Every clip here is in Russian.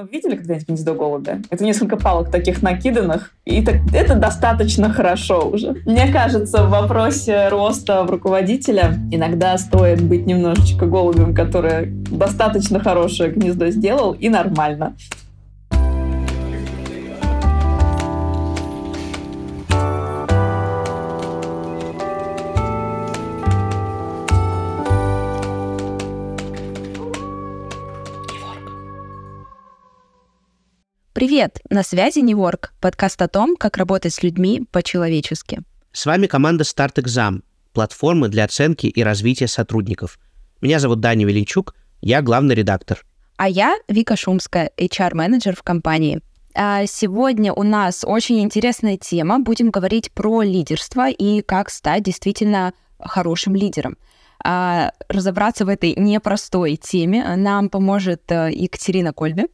Ну, видели когда-нибудь гнездо голубя? Это несколько палок таких накиданных, и так, это достаточно хорошо уже. Мне кажется, в вопросе роста в руководителя иногда стоит быть немножечко голубем, который достаточно хорошее гнездо сделал, и нормально. Привет! На связи Неворк, подкаст о том, как работать с людьми по-человечески. С вами команда Start Exam, платформы для оценки и развития сотрудников. Меня зовут Даня Веленчук, я главный редактор. А я Вика Шумская, HR-менеджер в компании. А сегодня у нас очень интересная тема. Будем говорить про лидерство и как стать действительно хорошим лидером. А разобраться в этой непростой теме нам поможет э, Екатерина Кольби,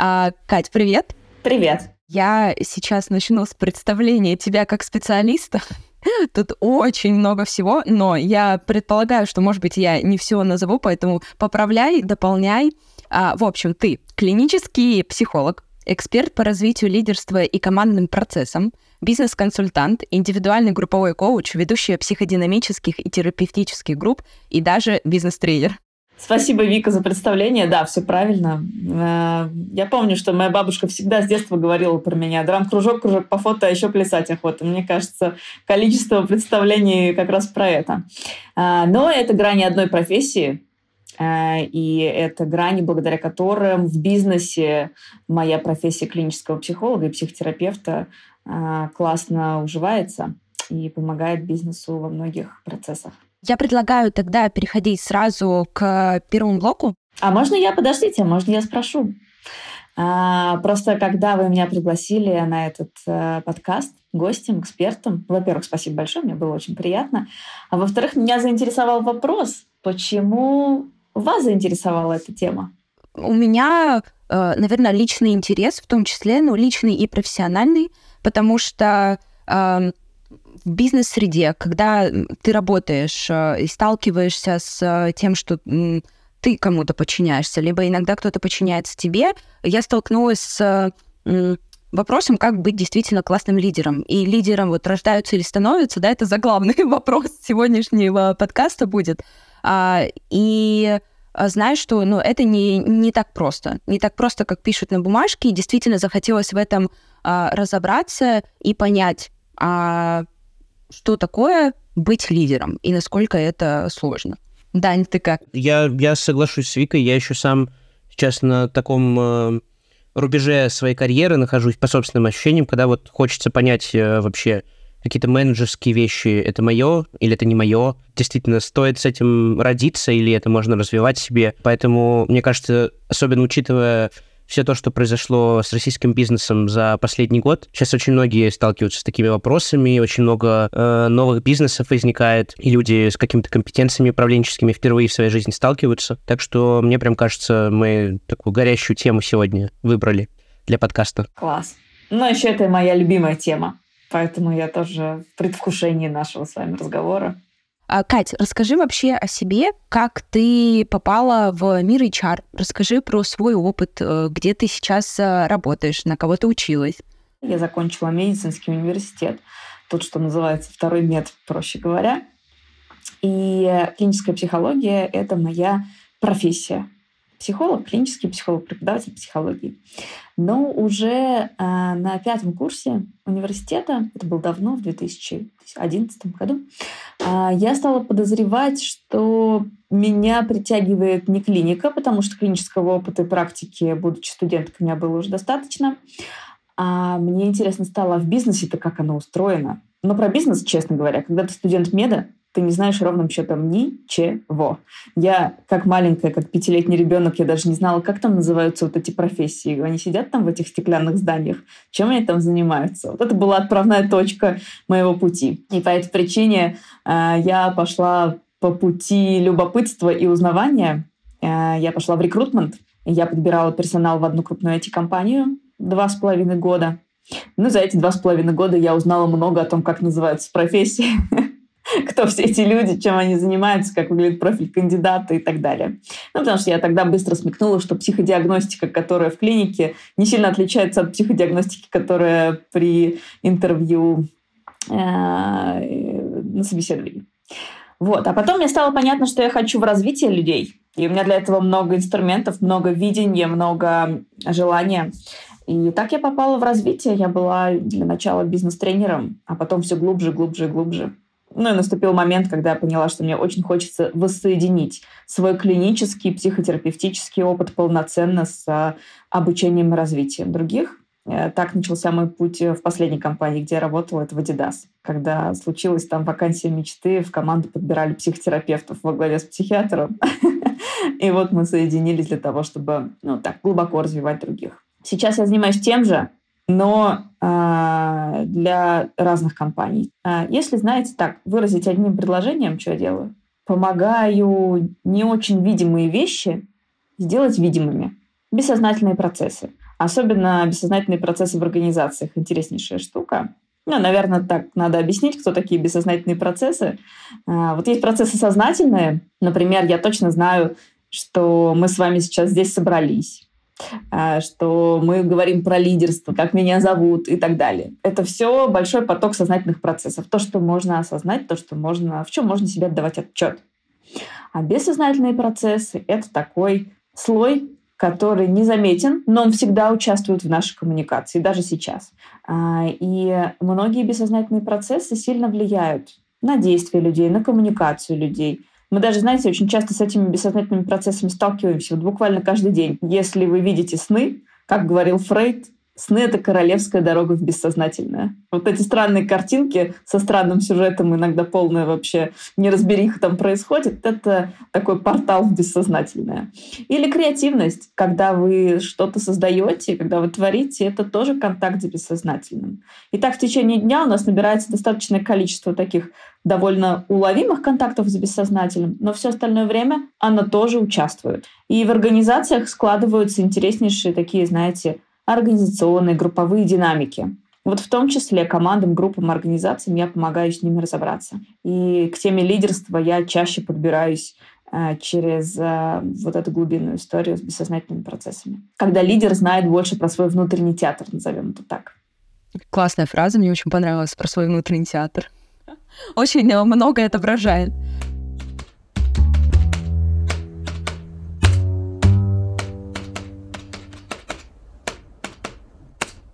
а, Кать, привет. Привет. Я сейчас начну с представления тебя как специалиста. Тут очень много всего, но я предполагаю, что, может быть, я не все назову, поэтому поправляй, дополняй. А, в общем, ты клинический психолог, эксперт по развитию лидерства и командным процессам, бизнес-консультант, индивидуальный групповой коуч, ведущий психодинамических и терапевтических групп и даже бизнес-тренер. Спасибо, Вика, за представление. Да, все правильно. Э, я помню, что моя бабушка всегда с детства говорила про меня. Драм-кружок, кружок по фото, а еще плясать охота. Мне кажется, количество представлений как раз про это. Э, но это грани одной профессии, э, и это грани, благодаря которым в бизнесе моя профессия клинического психолога и психотерапевта классно уживается и помогает бизнесу во многих процессах. Я предлагаю тогда переходить сразу к первому блоку. А можно я, подождите, можно я спрошу? А, просто когда вы меня пригласили на этот а, подкаст гостем, экспертом, во-первых, спасибо большое, мне было очень приятно. А во-вторых, меня заинтересовал вопрос, почему вас заинтересовала эта тема? У меня, э, наверное, личный интерес, в том числе, ну, личный и профессиональный, потому что в бизнес-среде, когда ты работаешь э, и сталкиваешься с э, тем, что ты кому-то подчиняешься, либо иногда кто-то подчиняется тебе, я столкнулась с вопросом, как быть действительно классным лидером. И лидером вот рождаются или становятся, да, это заглавный вопрос сегодняшнего подкаста будет. А, и а, знаешь, что ну, это не, не так просто. Не так просто, как пишут на бумажке. И действительно захотелось в этом а, разобраться и понять, что такое быть лидером и насколько это сложно. Дань, ты как? Я, я соглашусь с Викой, я еще сам сейчас на таком э, рубеже своей карьеры нахожусь по собственным ощущениям, когда вот хочется понять э, вообще какие-то менеджерские вещи, это мое или это не мое, действительно стоит с этим родиться или это можно развивать себе. Поэтому, мне кажется, особенно учитывая все то, что произошло с российским бизнесом за последний год. Сейчас очень многие сталкиваются с такими вопросами, очень много э, новых бизнесов возникает, и люди с какими-то компетенциями управленческими впервые в своей жизни сталкиваются. Так что мне прям кажется, мы такую горящую тему сегодня выбрали для подкаста. Класс. Ну, еще это моя любимая тема, поэтому я тоже в предвкушении нашего с вами разговора. А, Кать, расскажи вообще о себе, как ты попала в мир HR. Расскажи про свой опыт, э, где ты сейчас э, работаешь, на кого ты училась. Я закончила медицинский университет, тот, что называется второй мед, проще говоря. И клиническая психология — это моя профессия психолог, клинический психолог, преподаватель психологии. Но уже э, на пятом курсе университета, это было давно, в 2011 году, э, я стала подозревать, что меня притягивает не клиника, потому что клинического опыта и практики, будучи студенткой, у меня было уже достаточно. А мне интересно стало в бизнесе-то, как оно устроено. Но про бизнес, честно говоря, когда ты студент меда, ты не знаешь ровным счетом ничего. Я, как маленькая, как пятилетний ребенок, я даже не знала, как там называются вот эти профессии. Они сидят там в этих стеклянных зданиях. Чем они там занимаются? Вот это была отправная точка моего пути. И по этой причине э, я пошла по пути любопытства и узнавания. Э, я пошла в рекрутмент. Я подбирала персонал в одну крупную IT-компанию два с половиной года. Ну, за эти два с половиной года я узнала много о том, как называются профессии. кто все эти люди, чем они занимаются, как выглядит профиль кандидата и так далее. Ну, потому что я тогда быстро смекнула, что психодиагностика, которая в клинике, не сильно отличается от психодиагностики, которая при интервью э, на собеседовании. Вот. А потом мне стало понятно, что я хочу в развитии людей. И у меня для этого много инструментов, много видения, много желания. И так я попала в развитие. Я была для начала бизнес-тренером, а потом все глубже, глубже, глубже. Ну и наступил момент, когда я поняла, что мне очень хочется воссоединить свой клинический, психотерапевтический опыт полноценно с обучением и развитием других. Э, так начался мой путь в последней компании, где я работала, это в Adidas. Когда случилась там вакансия мечты, в команду подбирали психотерапевтов во главе с психиатром. И вот мы соединились для того, чтобы ну, так глубоко развивать других. Сейчас я занимаюсь тем же, но э, для разных компаний. Э, если, знаете, так выразить одним предложением, что я делаю, помогаю не очень видимые вещи сделать видимыми. Бессознательные процессы. Особенно бессознательные процессы в организациях. Интереснейшая штука. Ну, наверное, так надо объяснить, кто такие бессознательные процессы. А, вот есть процессы сознательные. Например, я точно знаю, что мы с вами сейчас здесь собрались а, что мы говорим про лидерство, как меня зовут и так далее. Это все большой поток сознательных процессов. То, что можно осознать, то, что можно, в чем можно себе отдавать отчет. А бессознательные процессы — это такой слой который незаметен, но он всегда участвует в нашей коммуникации, даже сейчас. А, и многие бессознательные процессы сильно влияют на действия людей, на коммуникацию людей. Мы даже, знаете, очень часто с этими бессознательными процессами сталкиваемся вот буквально каждый день. Если вы видите сны, как говорил Фрейд, Сны — это королевская дорога в бессознательное. Вот эти странные картинки со странным сюжетом, иногда полная вообще неразбериха там происходит, это такой портал в бессознательное. Или креативность, когда вы что-то создаете, когда вы творите, это тоже контакт с бессознательным. И так в течение дня у нас набирается достаточное количество таких довольно уловимых контактов с бессознательным, но все остальное время оно тоже участвует. И в организациях складываются интереснейшие такие, знаете, организационные, групповые динамики. Вот в том числе командам, группам, организациям я помогаю с ними разобраться. И к теме лидерства я чаще подбираюсь э, через э, вот эту глубинную историю с бессознательными процессами. Когда лидер знает больше про свой внутренний театр, назовем это так. Классная фраза, мне очень понравилась про свой внутренний театр. Очень э, много отображает.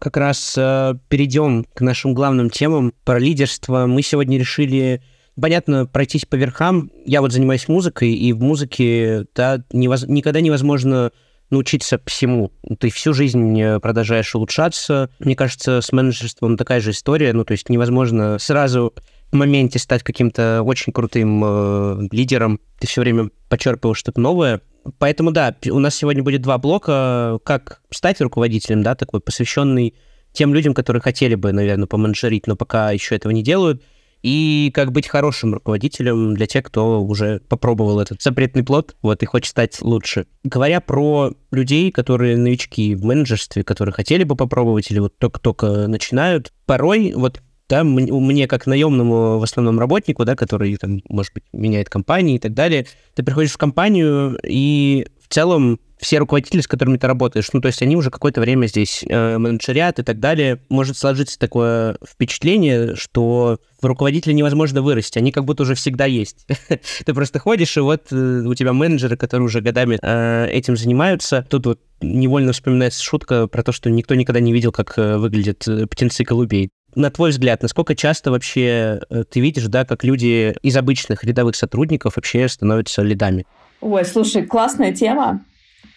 Как раз э, перейдем к нашим главным темам про лидерство. Мы сегодня решили, понятно, пройтись по верхам. Я вот занимаюсь музыкой, и в музыке да, невоз... никогда невозможно научиться всему. Ты всю жизнь э, продолжаешь улучшаться. Мне кажется, с менеджерством такая же история. Ну, то есть невозможно сразу в моменте стать каким-то очень крутым э, лидером. Ты все время почерпываешь что-то новое. Поэтому, да, у нас сегодня будет два блока, как стать руководителем, да, такой посвященный тем людям, которые хотели бы, наверное, поменеджерить, но пока еще этого не делают, и как быть хорошим руководителем для тех, кто уже попробовал этот запретный плод, вот, и хочет стать лучше. Говоря про людей, которые новички в менеджерстве, которые хотели бы попробовать или вот только-только начинают, порой вот да, мне как наемному в основном работнику, да, который там, может быть, меняет компании и так далее, ты приходишь в компанию, и в целом все руководители, с которыми ты работаешь, ну, то есть они уже какое-то время здесь э, менеджерят и так далее, может сложиться такое впечатление, что в руководителя невозможно вырасти, они как будто уже всегда есть. ты просто ходишь, и вот э, у тебя менеджеры, которые уже годами э, этим занимаются. Тут вот невольно вспоминается шутка про то, что никто никогда не видел, как э, выглядят птенцы голубей на твой взгляд, насколько часто вообще э, ты видишь, да, как люди из обычных рядовых сотрудников вообще становятся лидами? Ой, слушай, классная тема,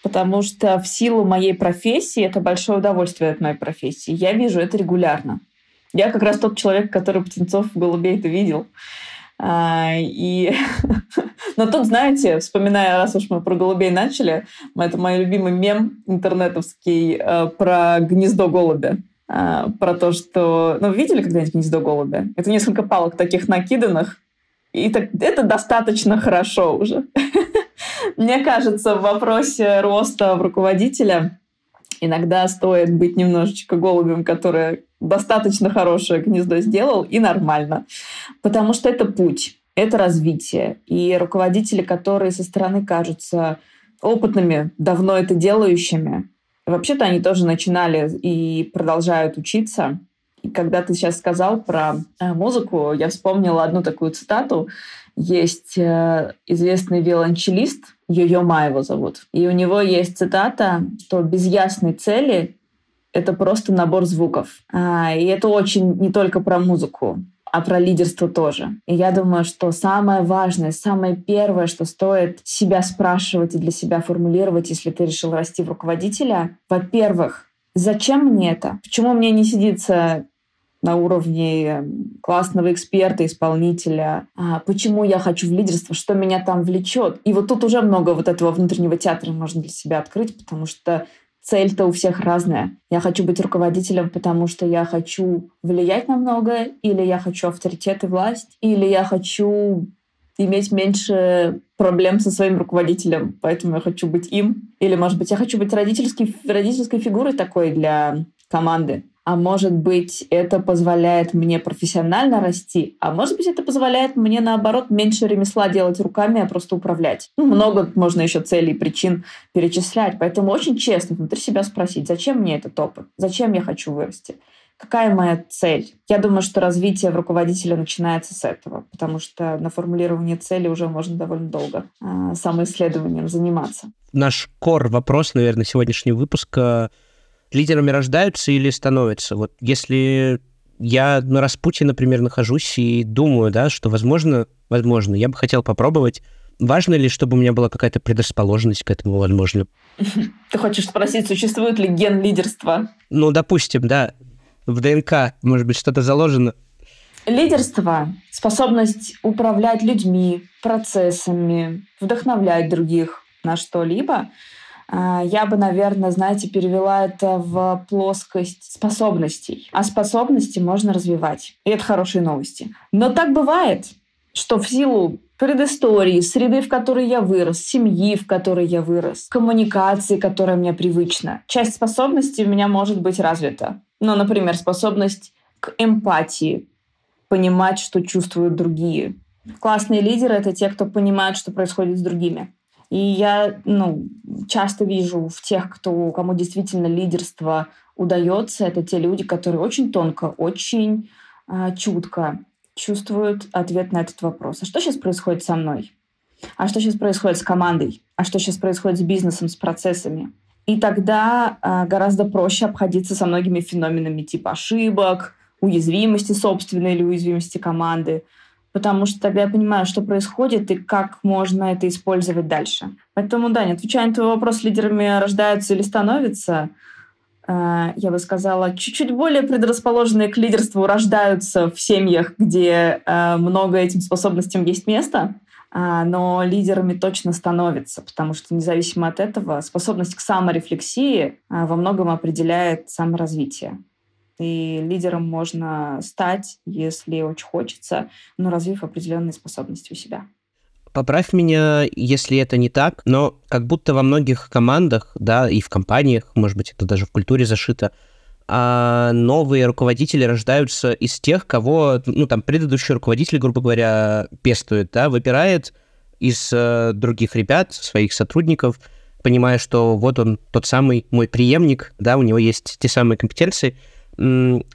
потому что в силу моей профессии, это большое удовольствие от моей профессии, я вижу это регулярно. Я как раз тот человек, который птенцов голубей это видел. А, и... Но тут, знаете, вспоминая, раз уж мы про голубей начали, это мой любимый мем интернетовский э, про гнездо голубя. А, про то, что... Ну, видели когда-нибудь гнездо голубя? Это несколько палок таких накиданных, и так, это достаточно хорошо уже. Мне кажется, в вопросе роста в руководителя Иногда стоит быть немножечко голубем, который достаточно хорошее гнездо сделал, и нормально. Потому что это путь, это развитие. И руководители, которые со стороны кажутся опытными, давно это делающими, вообще-то они тоже начинали и продолжают учиться. И когда ты сейчас сказал про э, музыку, я вспомнила одну такую цитату. Есть э, известный виолончелист, Йо-Йо Ма его зовут. И у него есть цитата, что без ясной цели это просто набор звуков. А, и это очень не только про музыку, а про лидерство тоже. И я думаю, что самое важное, самое первое, что стоит себя спрашивать и для себя формулировать, если ты решил расти в руководителя, во-первых, зачем мне это? Почему мне не сидится на уровне эм, классного эксперта, исполнителя, а почему я хочу в лидерство, что меня там влечет. И вот тут уже много вот этого внутреннего театра можно для себя открыть, потому что цель-то у всех разная. Я хочу быть руководителем, потому что я хочу влиять на многое, или я хочу авторитет и власть, или я хочу иметь меньше проблем со своим руководителем, поэтому я хочу быть им. Или, может быть, я хочу быть родительской, родительской фигурой такой для команды а может быть, это позволяет мне профессионально расти, а может быть, это позволяет мне, наоборот, меньше ремесла делать руками, а просто управлять. Ну, много можно еще целей, причин перечислять, поэтому очень честно внутри себя спросить, зачем мне этот опыт, зачем я хочу вырасти, какая моя цель. Я думаю, что развитие в руководителя начинается с этого, потому что на формулирование цели уже можно довольно долго э, самоисследованием заниматься. Наш кор вопрос, наверное, сегодняшнего выпуска — лидерами рождаются или становятся? Вот если я на распутье, например, нахожусь и думаю, да, что, возможно, возможно, я бы хотел попробовать. Важно ли, чтобы у меня была какая-то предрасположенность к этому, возможно? Ты хочешь спросить, существует ли ген лидерства? Ну, допустим, да. В ДНК, может быть, что-то заложено. Лидерство — способность управлять людьми, процессами, вдохновлять других на что-либо — я бы, наверное, знаете, перевела это в плоскость способностей. А способности можно развивать. И это хорошие новости. Но так бывает, что в силу предыстории, среды, в которой я вырос, семьи, в которой я вырос, коммуникации, которая мне привычна. Часть способностей у меня может быть развита. Ну, например, способность к эмпатии, понимать, что чувствуют другие. Классные лидеры — это те, кто понимает, что происходит с другими. И я ну, часто вижу в тех, кто, кому действительно лидерство удается, это те люди, которые очень тонко, очень э, чутко чувствуют ответ на этот вопрос. А что сейчас происходит со мной? А что сейчас происходит с командой? А что сейчас происходит с бизнесом, с процессами? И тогда э, гораздо проще обходиться со многими феноменами типа ошибок, уязвимости собственной или уязвимости команды – потому что тогда я понимаю, что происходит и как можно это использовать дальше. Поэтому, да, не отвечая на твой вопрос, лидерами рождаются или становятся, э, я бы сказала, чуть-чуть более предрасположенные к лидерству рождаются в семьях, где э, много этим способностям есть место, э, но лидерами точно становятся, потому что независимо от этого способность к саморефлексии во многом определяет саморазвитие. И лидером можно стать, если очень хочется, но развив определенные способности у себя. Поправь меня, если это не так, но как будто во многих командах, да, и в компаниях, может быть, это даже в культуре зашито, а новые руководители рождаются из тех, кого, ну, там, предыдущий руководитель, грубо говоря, пестует, да, выбирает из э, других ребят, своих сотрудников, понимая, что вот он, тот самый мой преемник, да, у него есть те самые компетенции,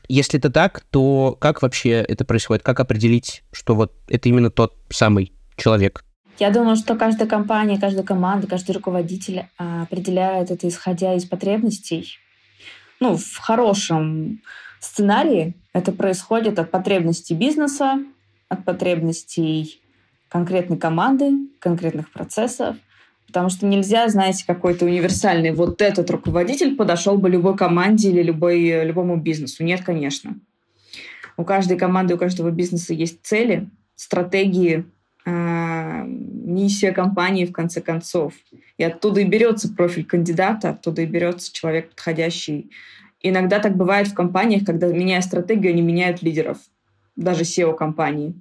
если это так, то как вообще это происходит? Как определить, что вот это именно тот самый человек? Я думаю, что каждая компания, каждая команда, каждый руководитель а, определяет это исходя из потребностей. Ну, в хорошем сценарии это происходит от потребностей бизнеса, от потребностей конкретной команды, конкретных процессов – Потому что нельзя, знаете, какой-то универсальный вот этот руководитель подошел бы любой команде или любой, любому бизнесу. Нет, конечно. У каждой команды, у каждого бизнеса есть цели, стратегии, э, миссия компании, в конце концов. И оттуда и берется профиль кандидата, оттуда и берется человек подходящий. Иногда так бывает в компаниях, когда, меняя стратегию, они меняют лидеров, даже SEO компании.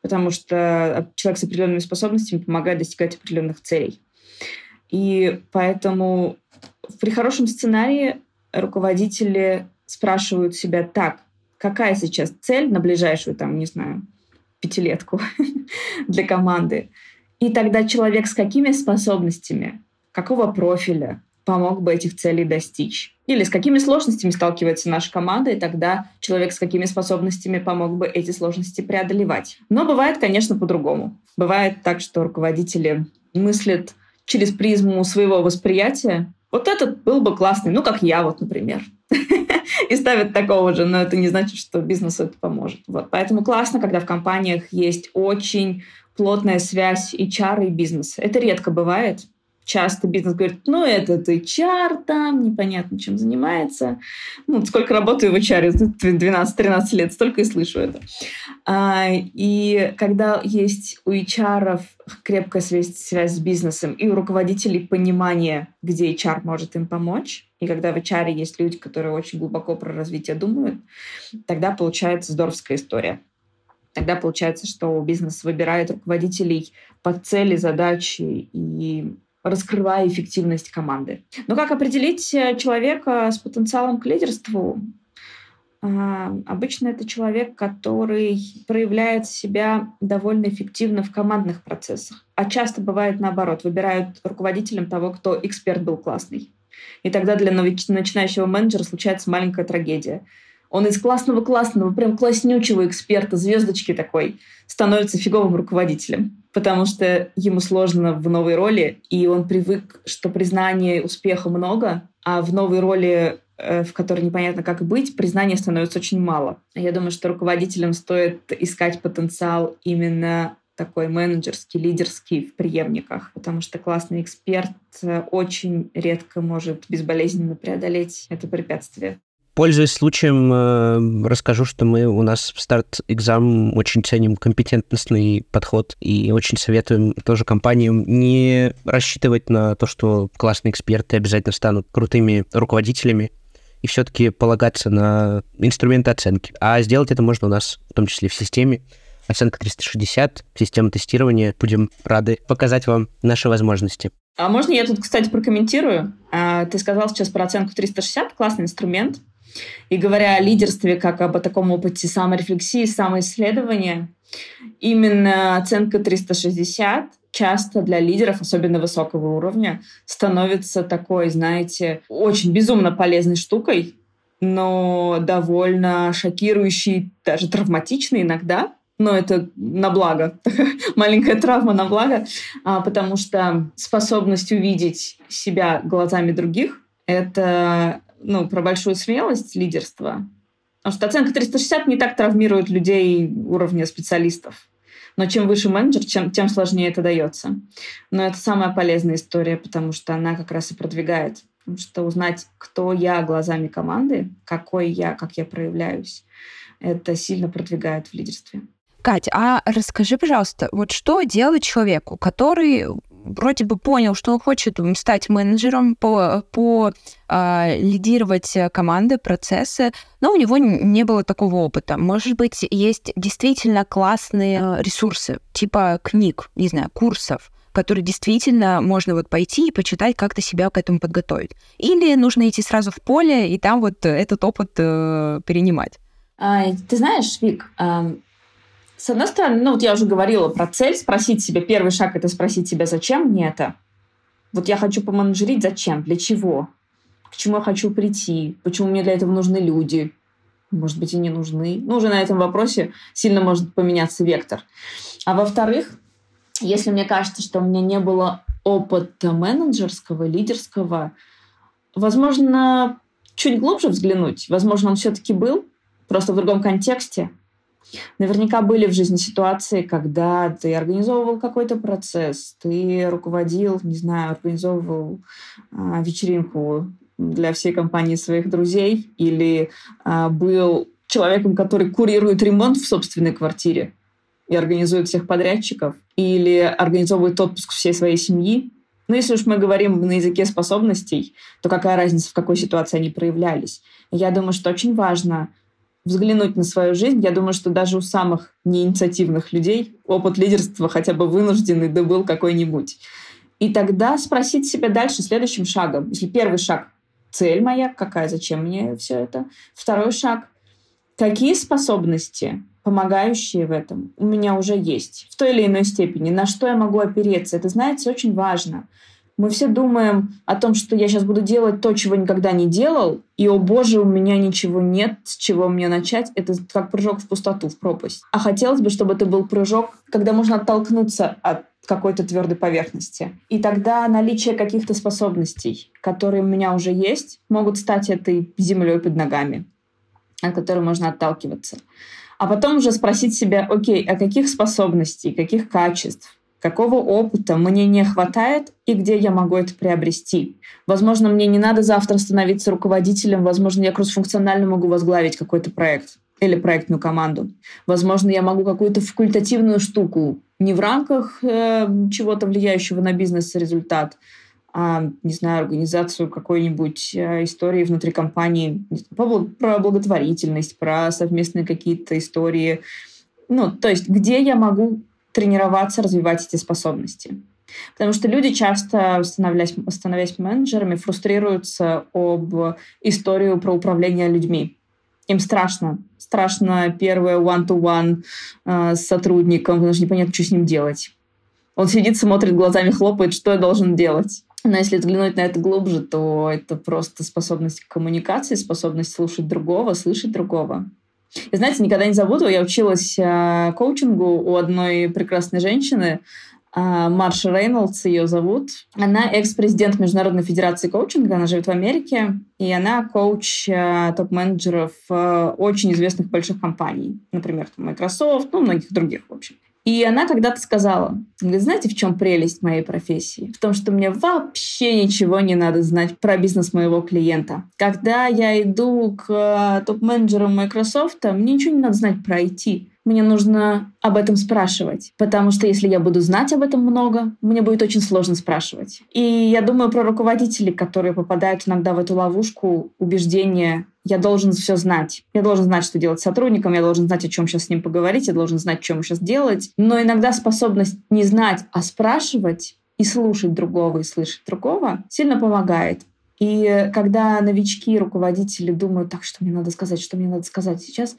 Потому что человек с определенными способностями помогает достигать определенных целей. И поэтому При хорошем сценарии руководители спрашивают себя так, какая сейчас цель на ближайшую, там, не знаю, пятилетку для команды. И тогда человек с какими способностями, какого профиля помог бы этих целей достичь? Или с какими сложностями сталкивается наша команда, и тогда человек с какими способностями помог бы эти сложности преодолевать. Но бывает, конечно, по-другому. Бывает так, что руководители мыслят через призму своего восприятия. Вот этот был бы классный, ну, как я вот, например. И ставят такого же, но это не значит, что бизнесу это поможет. Вот. Поэтому классно, когда в компаниях есть очень плотная связь HR и бизнеса. Это редко бывает, часто бизнес говорит, ну, этот HR там, непонятно чем занимается. Ну, сколько работаю в HR, 12-13 лет, столько и слышу это. А, и когда есть у HR крепкая связь, связь с бизнесом и у руководителей понимание, где HR может им помочь, и когда в HR есть люди, которые очень глубоко про развитие думают, тогда получается здоровская история. Тогда получается, что бизнес выбирает руководителей под цели, задачи и раскрывая эффективность команды. Но как определить э, человека с потенциалом к лидерству? А, обычно это человек, который проявляет себя довольно эффективно в командных процессах. А часто бывает наоборот, выбирают руководителем того, кто эксперт был классный. И тогда для начинающего менеджера случается маленькая трагедия. Он из классного-классного, прям класснючего эксперта, звездочки такой, становится фиговым руководителем потому что ему сложно в новой роли, и он привык, что признания успеха много, а в новой роли э, в которой непонятно, как быть, признания становится очень мало. Я думаю, что руководителям стоит искать потенциал именно такой менеджерский, лидерский в преемниках, потому что классный эксперт э, очень редко может безболезненно преодолеть это препятствие. Пользуясь случаем, э, расскажу, что мы у нас в старт-экзам очень ценим компетентностный подход и очень советуем тоже компаниям не рассчитывать на то, что классные эксперты обязательно станут крутыми руководителями, и все-таки полагаться на инструменты оценки. А сделать это можно у нас, в том числе в системе. Оценка 360, система тестирования. Будем рады показать вам наши возможности. А можно я тут, кстати, прокомментирую? А, ты сказал сейчас про оценку 360, классный инструмент. И говоря о лидерстве как об таком опыте саморефлексии, самоисследования, именно оценка 360 часто для лидеров, особенно высокого уровня, становится такой, знаете, очень безумно полезной штукой, но довольно шокирующей, даже травматичной иногда, но это на благо, маленькая травма на благо, а, потому что способность увидеть себя глазами других — это ну, про большую смелость лидерства. Потому что оценка 360 не так травмирует людей уровня специалистов. Но чем выше менеджер, чем, тем сложнее это дается. Но это самая полезная история, потому что она как раз и продвигает. Потому что узнать, кто я глазами команды, какой я, как я проявляюсь, это сильно продвигает в лидерстве. Кать, а расскажи, пожалуйста, вот что делать человеку, который вроде бы понял, что он хочет стать менеджером, по, по э, лидировать команды, процессы, но у него не было такого опыта. Может быть, есть действительно классные э, ресурсы, типа книг, не знаю, курсов, которые действительно можно вот пойти и почитать, как-то себя к этому подготовить. Или нужно идти сразу в поле и там вот этот опыт э, перенимать. А, ты знаешь, Вик, с одной стороны, ну вот я уже говорила про цель, спросить себя, первый шаг это спросить себя, зачем мне это? Вот я хочу поменеджерить, зачем, для чего? К чему я хочу прийти? Почему мне для этого нужны люди? Может быть, и не нужны. Ну, уже на этом вопросе сильно может поменяться вектор. А во-вторых, если мне кажется, что у меня не было опыта менеджерского, лидерского, возможно, чуть глубже взглянуть. Возможно, он все-таки был, просто в другом контексте – Наверняка были в жизни ситуации, когда ты организовывал какой-то процесс, ты руководил, не знаю, организовывал а, вечеринку для всей компании своих друзей или а, был человеком, который курирует ремонт в собственной квартире и организует всех подрядчиков, или организовывает отпуск всей своей семьи. Но если уж мы говорим на языке способностей, то какая разница, в какой ситуации они проявлялись? Я думаю, что очень важно взглянуть на свою жизнь, я думаю, что даже у самых неинициативных людей опыт лидерства хотя бы вынужденный да был какой-нибудь. И тогда спросить себя дальше следующим шагом. Если первый шаг — цель моя, какая, зачем мне все это? Второй шаг — какие способности, помогающие в этом, у меня уже есть в той или иной степени, на что я могу опереться. Это, знаете, очень важно. Мы все думаем о том, что я сейчас буду делать то, чего никогда не делал, и, о боже, у меня ничего нет, с чего мне начать. Это как прыжок в пустоту, в пропасть. А хотелось бы, чтобы это был прыжок, когда можно оттолкнуться от какой-то твердой поверхности. И тогда наличие каких-то способностей, которые у меня уже есть, могут стать этой землей под ногами, от которой можно отталкиваться. А потом уже спросить себя, окей, а каких способностей, каких качеств, какого опыта мне не хватает и где я могу это приобрести. Возможно, мне не надо завтра становиться руководителем, возможно, я кроссфункционально могу возглавить какой-то проект или проектную команду. Возможно, я могу какую-то факультативную штуку не в рамках э, чего-то влияющего на бизнес результат, а, не знаю, организацию какой-нибудь э, истории внутри компании, про благотворительность, про совместные какие-то истории. Ну, то есть, где я могу тренироваться, развивать эти способности. Потому что люди часто, становясь, становясь менеджерами, фрустрируются об историю про управление людьми. Им страшно. Страшно первое one-to-one э, с сотрудником, потому что непонятно, что с ним делать. Он сидит, смотрит, глазами хлопает, что я должен делать. Но если взглянуть на это глубже, то это просто способность к коммуникации, способность слушать другого, слышать другого. И знаете, никогда не забуду, я училась э, коучингу у одной прекрасной женщины, э, Марша Рейнольдс ее зовут. Она экс-президент Международной Федерации коучинга, она живет в Америке, и она коуч э, топ-менеджеров э, очень известных больших компаний, например, Microsoft, ну, многих других, в общем. И она когда-то сказала, знаете, в чем прелесть моей профессии? В том, что мне вообще ничего не надо знать про бизнес моего клиента. Когда я иду к э, топ-менеджерам Microsoft, мне ничего не надо знать про IT мне нужно об этом спрашивать. Потому что если я буду знать об этом много, мне будет очень сложно спрашивать. И я думаю про руководителей, которые попадают иногда в эту ловушку убеждения я должен все знать. Я должен знать, что делать с сотрудником, я должен знать, о чем сейчас с ним поговорить, я должен знать, что ему сейчас делать. Но иногда способность не знать, а спрашивать и слушать другого, и слышать другого сильно помогает. И когда новички, руководители думают, так, что мне надо сказать, что мне надо сказать сейчас,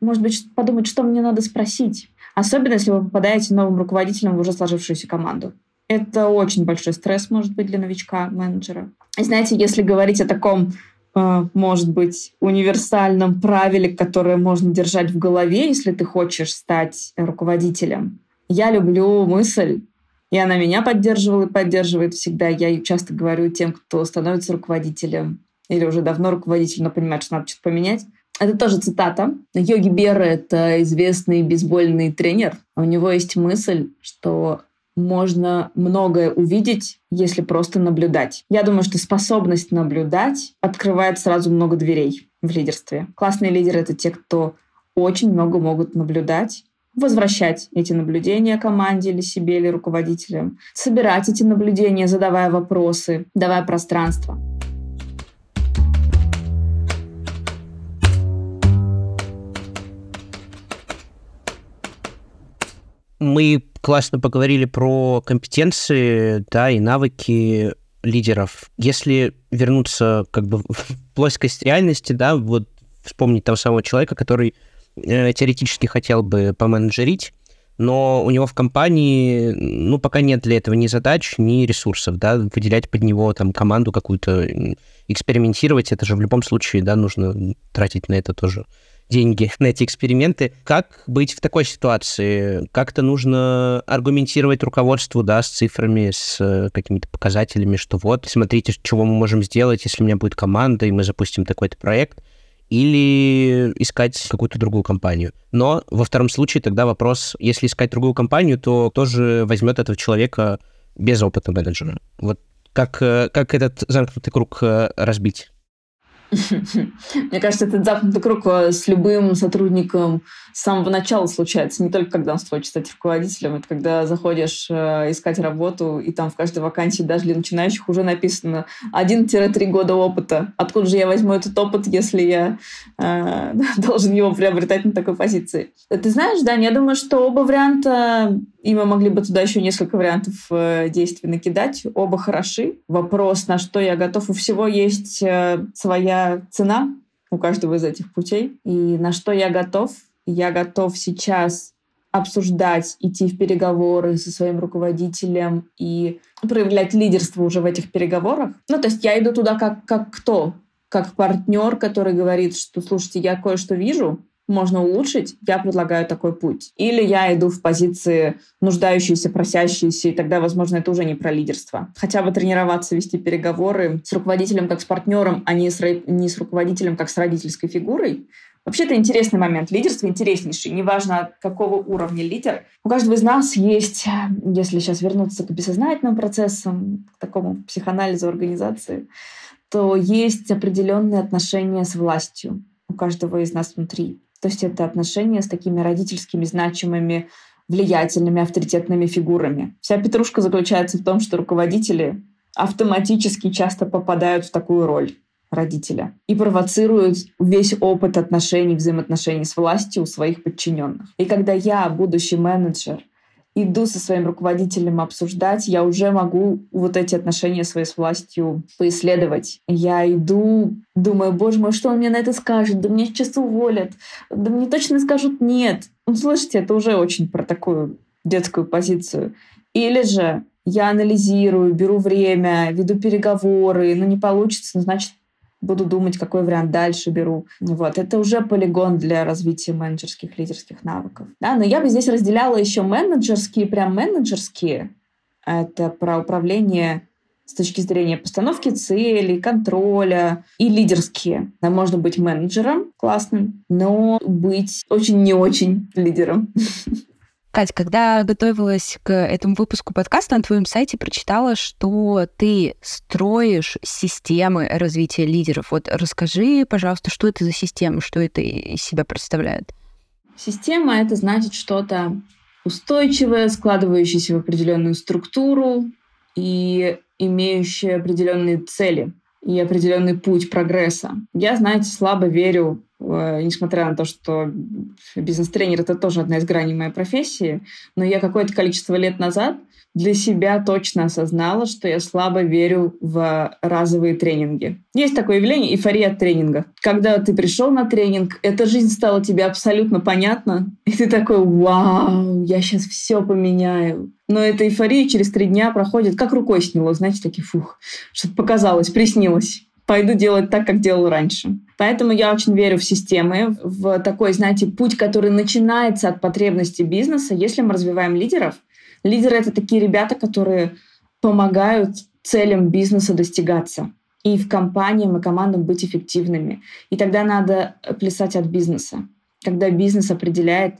может быть, подумать, что мне надо спросить. Особенно, если вы попадаете новым руководителем в уже сложившуюся команду. Это очень большой стресс, может быть, для новичка, менеджера. И знаете, если говорить о таком, может быть, универсальном правиле, которое можно держать в голове, если ты хочешь стать руководителем, я люблю мысль, и она меня поддерживала и поддерживает всегда. Я часто говорю тем, кто становится руководителем или уже давно руководителем, но понимает, что надо что-то поменять. Это тоже цитата. Йоги Бера — это известный бейсбольный тренер. У него есть мысль, что можно многое увидеть, если просто наблюдать. Я думаю, что способность наблюдать открывает сразу много дверей в лидерстве. Классные лидеры — это те, кто очень много могут наблюдать, возвращать эти наблюдения команде или себе, или руководителям, собирать эти наблюдения, задавая вопросы, давая пространство. Мы классно поговорили про компетенции, да, и навыки лидеров. Если вернуться как бы в плоскость реальности, да, вот вспомнить того самого человека, который э, теоретически хотел бы поменеджерить, но у него в компании, ну, пока нет для этого ни задач, ни ресурсов, да, выделять под него там команду какую-то, экспериментировать, это же в любом случае, да, нужно тратить на это тоже деньги на эти эксперименты. Как быть в такой ситуации? Как-то нужно аргументировать руководству, да, с цифрами, с э, какими-то показателями, что вот, смотрите, чего мы можем сделать, если у меня будет команда, и мы запустим такой-то проект или искать какую-то другую компанию. Но во втором случае тогда вопрос, если искать другую компанию, то кто же возьмет этого человека без опыта менеджера? Вот как, э, как этот замкнутый круг э, разбить? Мне кажется, этот замкнутый круг э, с любым сотрудником с самого начала случается. Не только когда он хочет стать руководителем, это когда заходишь э, искать работу, и там в каждой вакансии даже для начинающих уже написано 1-3 года опыта. Откуда же я возьму этот опыт, если я э, должен его приобретать на такой позиции? Ты знаешь, Дань, я думаю, что оба варианта И мы могли бы туда еще несколько вариантов э, действий накидать. Оба хороши. Вопрос, на что я готов. У всего есть э, своя цена у каждого из этих путей. И на что я готов? Я готов сейчас обсуждать, идти в переговоры со своим руководителем и проявлять лидерство уже в этих переговорах. Ну, то есть я иду туда как, как кто? Как партнер, который говорит, что, слушайте, я кое-что вижу, можно улучшить, я предлагаю такой путь. Или я иду в позиции нуждающиеся, просящиеся, и тогда, возможно, это уже не про лидерство. Хотя бы тренироваться, вести переговоры с руководителем как с партнером, а не с, не с руководителем как с родительской фигурой. Вообще, это интересный момент. Лидерство интереснейший. Неважно, какого уровня лидер. У каждого из нас есть, если сейчас вернуться к бессознательным процессам, к такому психоанализу организации, то есть определенные отношения с властью у каждого из нас внутри. То есть это отношения с такими родительскими значимыми, влиятельными, авторитетными фигурами. Вся петрушка заключается в том, что руководители автоматически часто попадают в такую роль родителя и провоцируют весь опыт отношений, взаимоотношений с властью у своих подчиненных. И когда я, будущий менеджер, иду со своим руководителем обсуждать, я уже могу вот эти отношения свои с властью поисследовать. Я иду, думаю, боже мой, что он мне на это скажет? Да мне сейчас уволят. Да мне точно скажут нет. Ну, слышите, это уже очень про такую детскую позицию. Или же я анализирую, беру время, веду переговоры, ну не получится, ну, значит, буду думать, какой вариант дальше беру. Вот. Это уже полигон для развития менеджерских, лидерских навыков. Да, но я бы здесь разделяла еще менеджерские, прям менеджерские. Это про управление с точки зрения постановки целей, контроля и лидерские. Можно быть менеджером классным, но быть очень не очень лидером. Кать, когда готовилась к этому выпуску подкаста, на твоем сайте прочитала, что ты строишь системы развития лидеров. Вот расскажи, пожалуйста, что это за система, что это из себя представляет? Система — это значит что-то устойчивое, складывающееся в определенную структуру и имеющее определенные цели и определенный путь прогресса. Я, знаете, слабо верю несмотря на то, что бизнес-тренер — это тоже одна из граней моей профессии, но я какое-то количество лет назад для себя точно осознала, что я слабо верю в разовые тренинги. Есть такое явление — эйфория от тренинга. Когда ты пришел на тренинг, эта жизнь стала тебе абсолютно понятна, и ты такой «Вау, я сейчас все поменяю». Но эта эйфория через три дня проходит, как рукой сняло, знаете, такие фух, что-то показалось, приснилось пойду делать так, как делал раньше. Поэтому я очень верю в системы, в такой, знаете, путь, который начинается от потребностей бизнеса. Если мы развиваем лидеров, лидеры — это такие ребята, которые помогают целям бизнеса достигаться и в компаниям и командам быть эффективными. И тогда надо плясать от бизнеса. Когда бизнес определяет,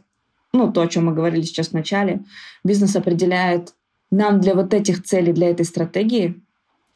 ну, то, о чем мы говорили сейчас в начале, бизнес определяет нам для вот этих целей, для этой стратегии,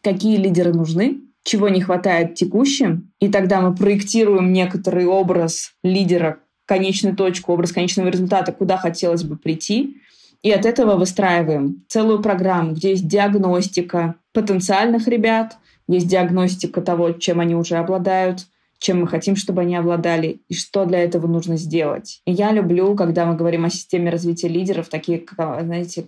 какие лидеры нужны, чего не хватает текущим, и тогда мы проектируем некоторый образ лидера, конечную точку, образ конечного результата, куда хотелось бы прийти, и от этого выстраиваем целую программу, где есть диагностика потенциальных ребят, есть диагностика того, чем они уже обладают, чем мы хотим, чтобы они обладали, и что для этого нужно сделать. И я люблю, когда мы говорим о системе развития лидеров, такие, знаете,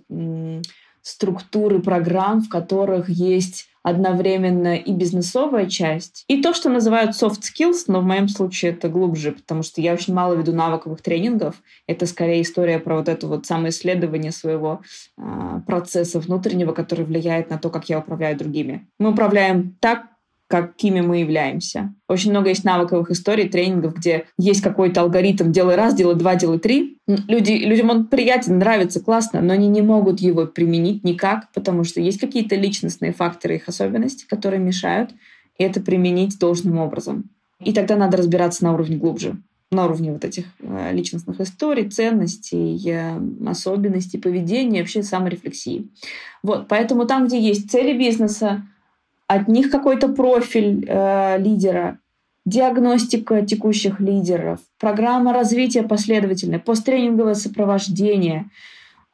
структуры программ, в которых есть одновременно и бизнесовая часть, и то, что называют soft skills, но в моем случае это глубже, потому что я очень мало веду навыковых тренингов. Это скорее история про вот это вот самоисследование своего э, процесса внутреннего, который влияет на то, как я управляю другими. Мы управляем так, какими мы являемся. Очень много есть навыковых историй, тренингов, где есть какой-то алгоритм «делай раз, делай два, делай три». Люди, людям он приятен, нравится, классно, но они не могут его применить никак, потому что есть какие-то личностные факторы, их особенности, которые мешают это применить должным образом. И тогда надо разбираться на уровне глубже на уровне вот этих э, личностных историй, ценностей, э, особенностей поведения, вообще саморефлексии. Вот, поэтому там, где есть цели бизнеса, от них какой-то профиль э, лидера, диагностика текущих лидеров, программа развития последовательная, посттренинговое сопровождение.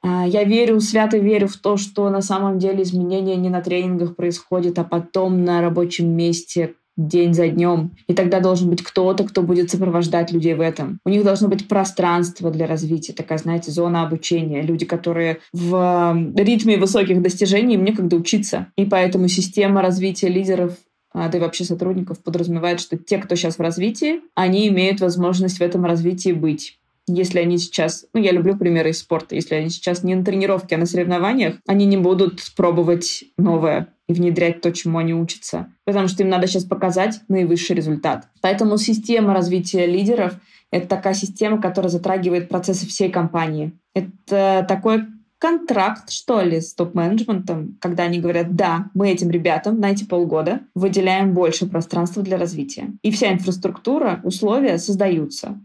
Э, я верю, свято верю в то, что на самом деле изменения не на тренингах происходят, а потом на рабочем месте день за днем. И тогда должен быть кто-то, кто будет сопровождать людей в этом. У них должно быть пространство для развития, такая, знаете, зона обучения. Люди, которые в ритме высоких достижений, им некогда учиться. И поэтому система развития лидеров а, да и вообще сотрудников подразумевает, что те, кто сейчас в развитии, они имеют возможность в этом развитии быть. Если они сейчас, ну, я люблю примеры из спорта, если они сейчас не на тренировке, а на соревнованиях, они не будут пробовать новое и внедрять то, чему они учатся. Потому что им надо сейчас показать наивысший результат. Поэтому система развития лидеров — это такая система, которая затрагивает процессы всей компании. Это такой контракт, что ли, с топ-менеджментом, когда они говорят, да, мы этим ребятам на эти полгода выделяем больше пространства для развития. И вся инфраструктура, условия создаются.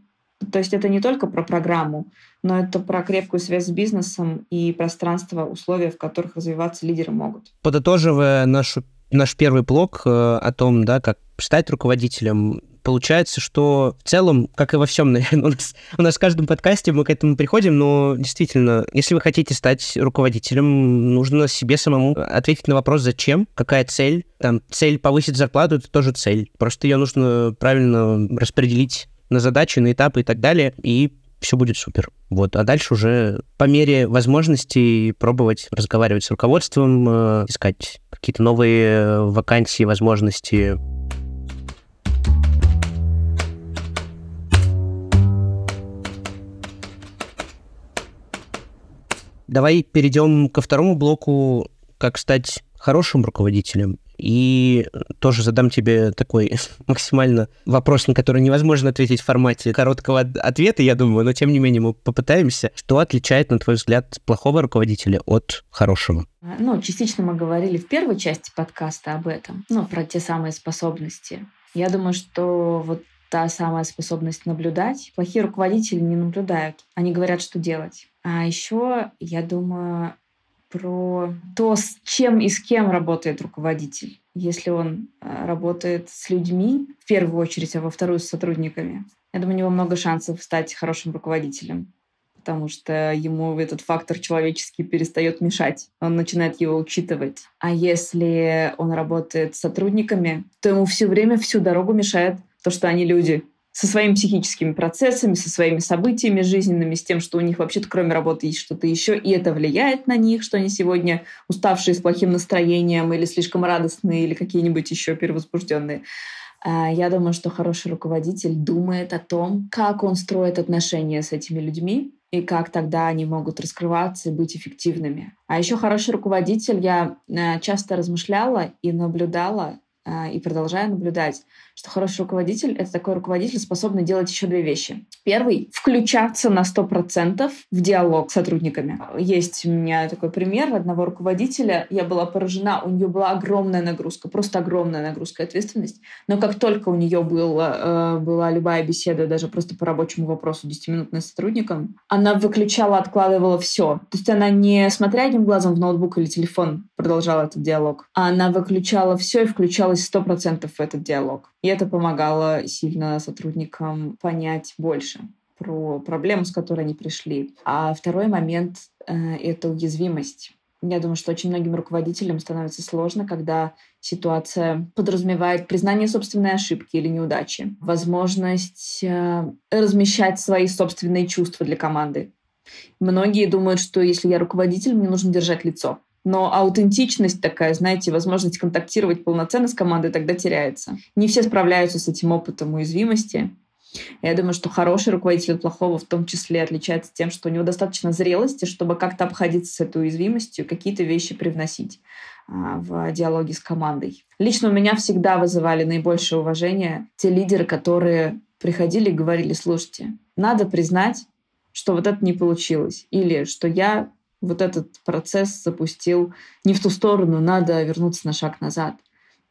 То есть это не только про программу, но это про крепкую связь с бизнесом и пространство, условия, в которых развиваться лидеры могут. Подытоживая нашу, наш первый блок э, о том, да, как стать руководителем, получается, что в целом, как и во всем, наверное, у нас, у нас в каждом подкасте мы к этому приходим, но действительно, если вы хотите стать руководителем, нужно себе самому ответить на вопрос, зачем, какая цель. Там, цель повысить зарплату — это тоже цель. Просто ее нужно правильно распределить на задачи, на этапы и так далее, и все будет супер. Вот. А дальше уже по мере возможностей пробовать разговаривать с руководством, э, искать какие-то новые вакансии, возможности. Давай перейдем ко второму блоку, как стать хорошим руководителем. И тоже задам тебе такой максимально вопрос, на который невозможно ответить в формате короткого ответа, я думаю, но тем не менее мы попытаемся. Что отличает, на твой взгляд, плохого руководителя от хорошего? Ну, частично мы говорили в первой части подкаста об этом, ну, про те самые способности. Я думаю, что вот та самая способность наблюдать. Плохие руководители не наблюдают, они говорят, что делать. А еще, я думаю, про то, с чем и с кем работает руководитель. Если он э, работает с людьми, в первую очередь, а во вторую с сотрудниками, я думаю, у него много шансов стать хорошим руководителем потому что ему этот фактор человеческий перестает мешать. Он начинает его учитывать. А если он работает с сотрудниками, то ему все время, всю дорогу мешает то, что они люди со своими психическими процессами, со своими событиями жизненными, с тем, что у них вообще-то кроме работы есть что-то еще, и это влияет на них, что они сегодня уставшие с плохим настроением или слишком радостные, или какие-нибудь еще перевозбужденные. А, я думаю, что хороший руководитель думает о том, как он строит отношения с этими людьми, и как тогда они могут раскрываться и быть эффективными. А еще хороший руководитель, я э, часто размышляла и наблюдала, и продолжаю наблюдать, что хороший руководитель — это такой руководитель, способный делать еще две вещи. Первый — включаться на 100% в диалог с сотрудниками. Есть у меня такой пример одного руководителя. Я была поражена, у нее была огромная нагрузка, просто огромная нагрузка и ответственность. Но как только у нее была, э, была любая беседа, даже просто по рабочему вопросу 10-минутная с сотрудником, она выключала, откладывала все. То есть она не смотря одним глазом в ноутбук или телефон продолжала этот диалог, а она выключала все и включалась 100% в этот диалог. И это помогало сильно сотрудникам понять больше про проблему, с которой они пришли. А второй момент э, — это уязвимость. Я думаю, что очень многим руководителям становится сложно, когда ситуация подразумевает признание собственной ошибки или неудачи, возможность э, размещать свои собственные чувства для команды. Многие думают, что если я руководитель, мне нужно держать лицо но аутентичность такая, знаете, возможность контактировать полноценно с командой тогда теряется. Не все справляются с этим опытом уязвимости. Я думаю, что хороший руководитель от плохого в том числе отличается тем, что у него достаточно зрелости, чтобы как-то обходиться с этой уязвимостью, какие-то вещи привносить а, в диалоге с командой. Лично у меня всегда вызывали наибольшее уважение те лидеры, которые приходили и говорили, слушайте, надо признать, что вот это не получилось, или что я вот этот процесс запустил не в ту сторону, надо вернуться на шаг назад.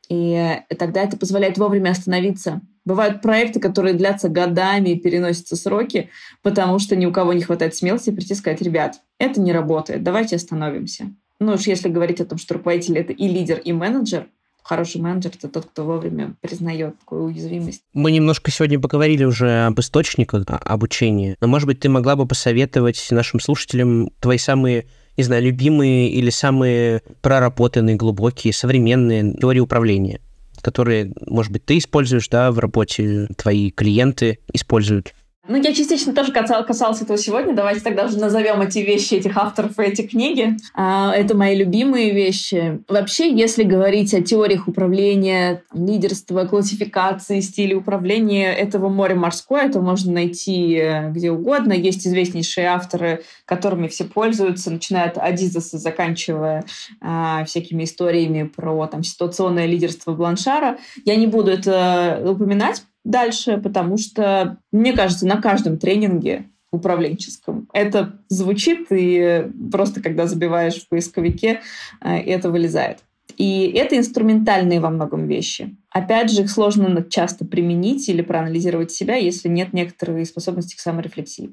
И тогда это позволяет вовремя остановиться. Бывают проекты, которые длятся годами и переносятся сроки, потому что ни у кого не хватает смелости прийти и сказать, ребят, это не работает, давайте остановимся. Ну уж если говорить о том, что руководитель — это и лидер, и менеджер, хороший менеджер — это тот, кто вовремя признает такую уязвимость. Мы немножко сегодня поговорили уже об источниках обучения, но, может быть, ты могла бы посоветовать нашим слушателям твои самые не знаю, любимые или самые проработанные, глубокие, современные теории управления? которые, может быть, ты используешь, да, в работе, твои клиенты используют? Ну, я частично тоже касалась этого сегодня. Давайте тогда уже назовем эти вещи, этих авторов и эти книги. А, это мои любимые вещи. Вообще, если говорить о теориях управления, лидерства, классификации, стиля управления этого моря морское, то можно найти э, где угодно. Есть известнейшие авторы, которыми все пользуются, начиная от Адизаса, заканчивая а, всякими историями про там, ситуационное лидерство Бланшара. Я не буду это упоминать, дальше, потому что, мне кажется, на каждом тренинге управленческом. Это звучит, и просто когда забиваешь в поисковике, э, это вылезает. И это инструментальные во многом вещи. Опять же, их сложно часто применить или проанализировать себя, если нет некоторой способности к саморефлексии.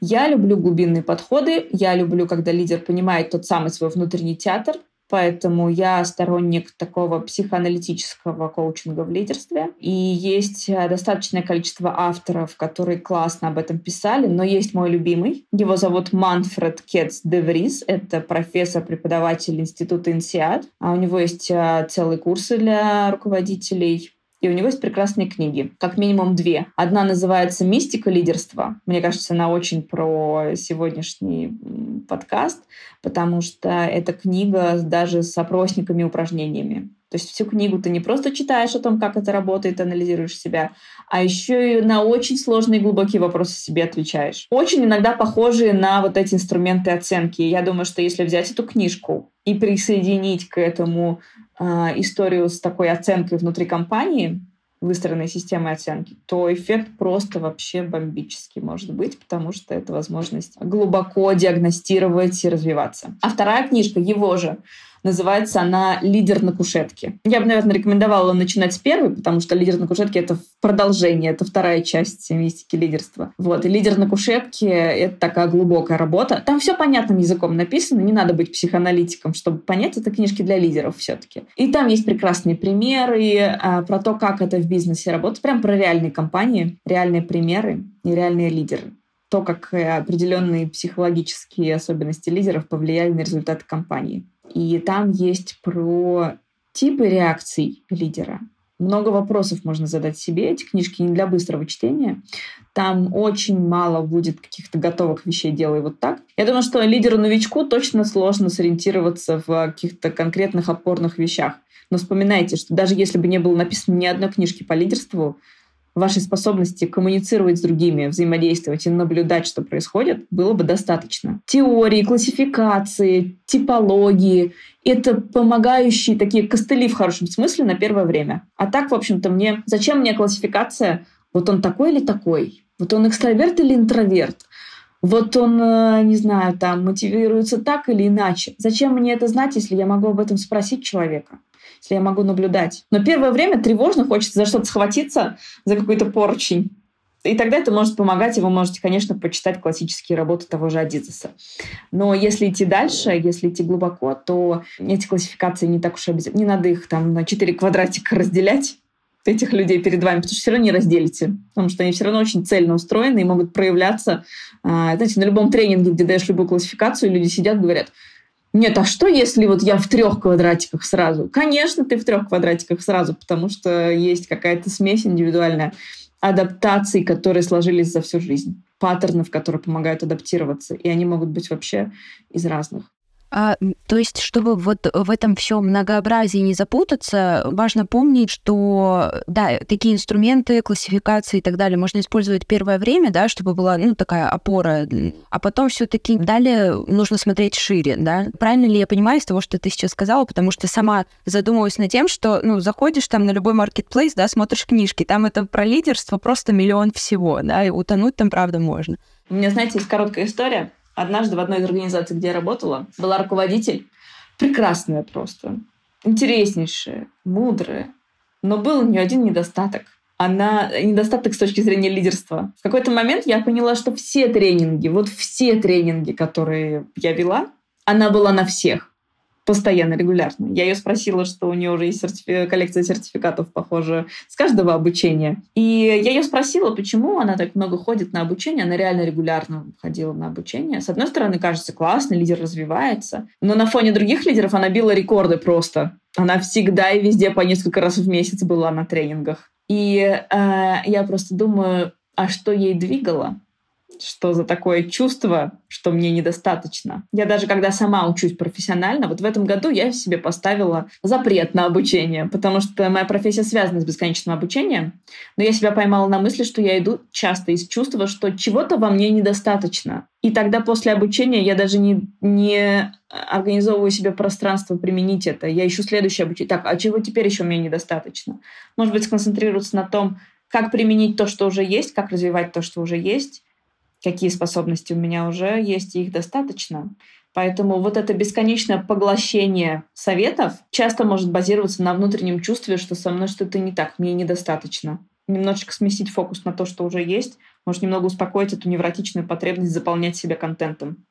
Я люблю глубинные подходы, я люблю, когда лидер понимает тот самый свой внутренний театр, Поэтому я сторонник такого психоаналитического коучинга в лидерстве. И есть э, достаточное количество авторов, которые классно об этом писали, но есть мой любимый. Его зовут Манфред Кетс Деврис. Это профессор, преподаватель Института Инсиад. А у него есть э, целые курсы для руководителей и у него есть прекрасные книги, как минимум две. Одна называется «Мистика лидерства». Мне кажется, она очень про сегодняшний подкаст, потому что это книга даже с опросниками и упражнениями. То есть всю книгу ты не просто читаешь о том, как это работает, анализируешь себя, а еще и на очень сложные и глубокие вопросы себе отвечаешь. Очень иногда похожие на вот эти инструменты оценки. Я думаю, что если взять эту книжку и присоединить к этому э, историю с такой оценкой внутри компании, выстроенной системой оценки, то эффект просто вообще бомбический может быть, потому что это возможность глубоко диагностировать и развиваться. А вторая книжка его же Называется она «Лидер на кушетке». Я бы, наверное, рекомендовала начинать с первой, потому что «Лидер на кушетке» — это продолжение, это вторая часть мистики лидерства. Вот. И «Лидер на кушетке» — это такая глубокая работа. Там все понятным языком написано, не надо быть психоаналитиком, чтобы понять, это книжки для лидеров все-таки. И там есть прекрасные примеры а, про то, как это в бизнесе работает, прям про реальные компании, реальные примеры и реальные лидеры то, как э, определенные психологические особенности лидеров повлияли на результаты компании. И там есть про типы реакций лидера. Много вопросов можно задать себе. Эти книжки не для быстрого чтения. Там очень мало будет каких-то готовых вещей «делай вот так». Я думаю, что лидеру-новичку точно сложно сориентироваться в каких-то конкретных опорных вещах. Но вспоминайте, что даже если бы не было написано ни одной книжки по лидерству, вашей способности коммуницировать с другими, взаимодействовать и наблюдать, что происходит, было бы достаточно. Теории, классификации, типологии — это помогающие такие костыли в хорошем смысле на первое время. А так, в общем-то, мне... Зачем мне классификация? Вот он такой или такой? Вот он экстраверт или интроверт? Вот он, э, не знаю, там мотивируется так или иначе. Зачем мне это знать, если я могу об этом спросить человека? Если я могу наблюдать. Но первое время тревожно, хочется за что-то схватиться, за какой-то поручень. И тогда это может помогать, и вы можете, конечно, почитать классические работы того же Адизеса. Но если идти дальше, если идти глубоко, то эти классификации не так уж обязательно. Не надо их там на четыре квадратика разделять этих людей перед вами, потому что все равно не разделите, потому что они все равно очень цельно устроены и могут проявляться. А, знаете, на любом тренинге, где даешь любую классификацию, люди сидят, говорят, нет, а что, если вот я в трех квадратиках сразу? Конечно, ты в трех квадратиках сразу, потому что есть какая-то смесь индивидуальная адаптаций, которые сложились за всю жизнь, паттернов, которые помогают адаптироваться, и они могут быть вообще из разных. А, то есть, чтобы вот в этом всем многообразии не запутаться, важно помнить, что, да, такие инструменты, классификации и так далее можно использовать первое время, да, чтобы была, ну, такая опора, а потом все таки далее нужно смотреть шире, да. Правильно ли я понимаю из того, что ты сейчас сказала, потому что сама задумываюсь над тем, что, ну, заходишь там на любой маркетплейс, да, смотришь книжки, там это про лидерство просто миллион всего, да, и утонуть там, правда, можно. У меня, знаете, есть короткая история. Однажды в одной из организаций, где я работала, была руководитель, прекрасная просто, интереснейшая, мудрая, но был у нее один недостаток. Она недостаток с точки зрения лидерства. В какой-то момент я поняла, что все тренинги, вот все тренинги, которые я вела, она была на всех. Постоянно, регулярно. Я ее спросила, что у нее уже есть сертифи... коллекция сертификатов, похоже, с каждого обучения. И я ее спросила, почему она так много ходит на обучение. Она реально регулярно ходила на обучение. С одной стороны, кажется, классно, лидер развивается. Но на фоне других лидеров она била рекорды просто. Она всегда и везде по несколько раз в месяц была на тренингах. И э, я просто думаю, а что ей двигало? Что за такое чувство, что мне недостаточно. Я даже когда сама учусь профессионально, вот в этом году я себе поставила запрет на обучение, потому что моя профессия связана с бесконечным обучением, но я себя поймала на мысли, что я иду часто из чувства, что чего-то во мне недостаточно. И тогда после обучения я даже не, не организовываю себе пространство применить это. Я ищу следующее обучение. Так, а чего теперь еще мне недостаточно? Может быть, сконцентрироваться на том, как применить то, что уже есть, как развивать то, что уже есть, какие способности у меня уже есть, и их достаточно. Поэтому вот это бесконечное поглощение советов часто может базироваться на внутреннем чувстве, что со мной что-то не так, мне недостаточно. Немножечко сместить фокус на то, что уже есть, может немного успокоить эту невротичную потребность заполнять себя контентом.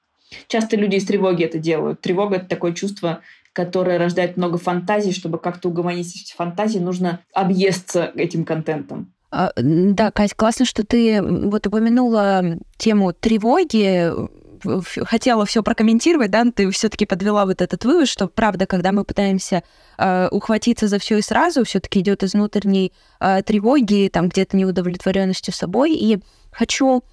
Часто люди из тревоги это делают. Тревога — это такое чувство, которое рождает много фантазий. Чтобы как-то угомонить эти фантазии, нужно объесться этим контентом. А, да, Кать, классно, что ты вот упомянула тему тревоги, хотела все прокомментировать, да, ты все-таки подвела вот этот вывод, что правда, когда мы пытаемся э, ухватиться за все и сразу, все-таки идет из внутренней э, тревоги, там где-то неудовлетворенностью собой. И хочу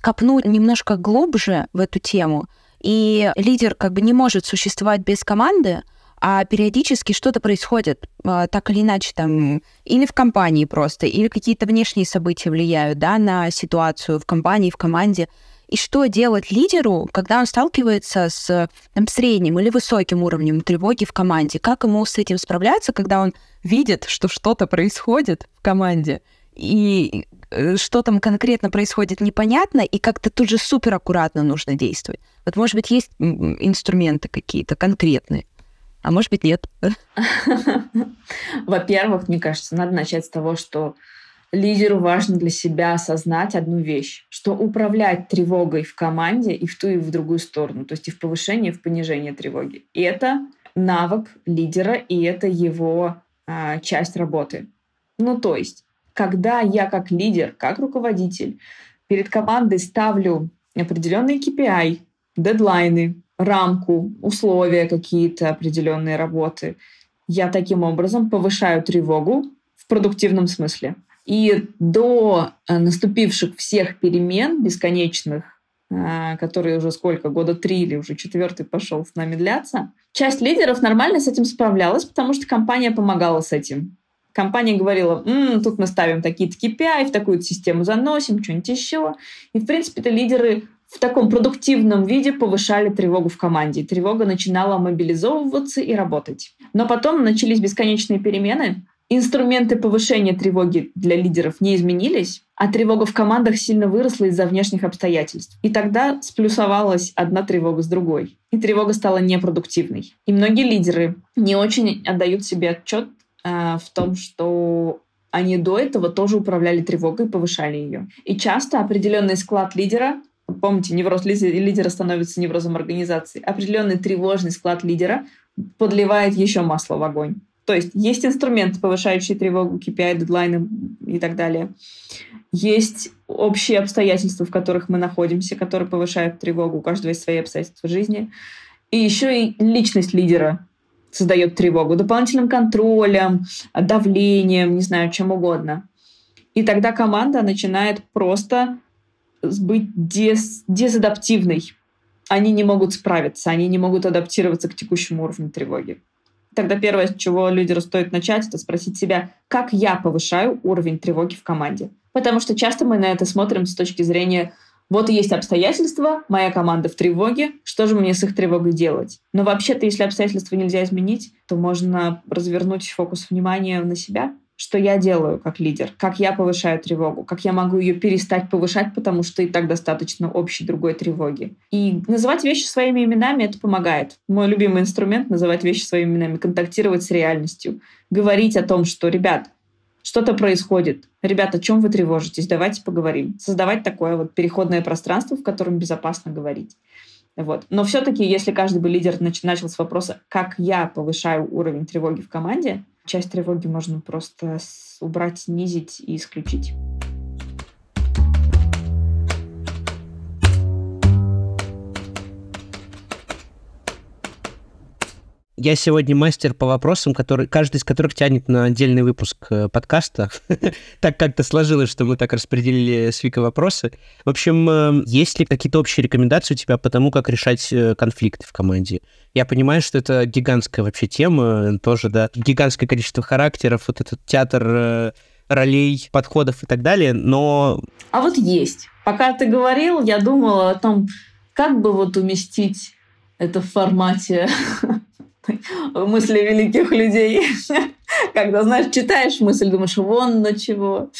копнуть немножко глубже в эту тему. И лидер как бы не может существовать без команды, а периодически что-то происходит, а, так или иначе, там, или в компании просто, или какие-то внешние события влияют, да, на ситуацию в компании, в команде. И что делать лидеру, когда он сталкивается с там, средним или высоким уровнем тревоги в команде? Как ему с этим справляться, когда он видит, что что-то происходит в команде, и э, что там конкретно происходит непонятно, и как-то тут же супер аккуратно нужно действовать? Вот, может быть, есть инструменты какие-то конкретные? А может быть нет. Во-первых, мне кажется, надо начать с того, что лидеру важно для себя осознать одну вещь, что управлять тревогой в команде и в ту, и в другую сторону, то есть и в повышение, и в понижение тревоги. И это навык лидера, и это его а, часть работы. Ну, то есть, когда я как лидер, как руководитель перед командой ставлю определенные KPI, дедлайны, рамку, условия какие-то определенные работы. Я таким образом повышаю тревогу в продуктивном смысле. И до э, наступивших всех перемен бесконечных, э, которые уже сколько, года три или уже четвертый пошел с нами длятся, часть лидеров нормально с этим справлялась, потому что компания помогала с этим. Компания говорила, М, тут мы ставим такие-то KPI, в такую систему заносим, что-нибудь еще. И, в принципе, это лидеры в таком продуктивном виде повышали тревогу в команде. Тревога начинала мобилизовываться и работать. Но потом начались бесконечные перемены. Инструменты повышения тревоги для лидеров не изменились, а тревога в командах сильно выросла из-за внешних обстоятельств. И тогда сплюсовалась одна тревога с другой. И тревога стала непродуктивной. И многие лидеры не очень отдают себе отчет э, в том, что они до этого тоже управляли тревогой и повышали ее. И часто определенный склад лидера помните, невроз лидера становится неврозом организации, определенный тревожный склад лидера подливает еще масло в огонь. То есть есть инструменты, повышающие тревогу, KPI, дедлайны и так далее. Есть общие обстоятельства, в которых мы находимся, которые повышают тревогу. У каждого есть свои обстоятельства жизни. И еще и личность лидера создает тревогу дополнительным контролем, давлением, не знаю, чем угодно. И тогда команда начинает просто быть дез, дезадаптивной. Они не могут справиться, они не могут адаптироваться к текущему уровню тревоги. Тогда первое, с чего лидеру стоит начать, это спросить себя, как я повышаю уровень тревоги в команде. Потому что часто мы на это смотрим с точки зрения вот есть обстоятельства, моя команда в тревоге, что же мне с их тревогой делать? Но вообще-то, если обстоятельства нельзя изменить, то можно развернуть фокус внимания на себя что я делаю как лидер, как я повышаю тревогу, как я могу ее перестать повышать, потому что и так достаточно общей другой тревоги. И называть вещи своими именами это помогает. Мой любимый инструмент — называть вещи своими именами, контактировать с реальностью, говорить о том, что, ребят, что-то происходит. Ребят, о чем вы тревожитесь? Давайте поговорим. Создавать такое вот переходное пространство, в котором безопасно говорить. Вот. Но все-таки, если каждый бы лидер начал с вопроса, как я повышаю уровень тревоги в команде, часть тревоги можно просто убрать, снизить и исключить. Я сегодня мастер по вопросам, который, каждый из которых тянет на отдельный выпуск э, подкаста. так как-то сложилось, что мы так распределили с Викой вопросы. В общем, э, есть ли какие-то общие рекомендации у тебя по тому, как решать э, конфликты в команде? Я понимаю, что это гигантская вообще тема, тоже, да, гигантское количество характеров, вот этот театр ролей, подходов и так далее, но... А вот есть. Пока ты говорил, я думала о том, как бы вот уместить это в формате мысли великих людей. Когда, знаешь, читаешь мысль, думаешь, вон на чего.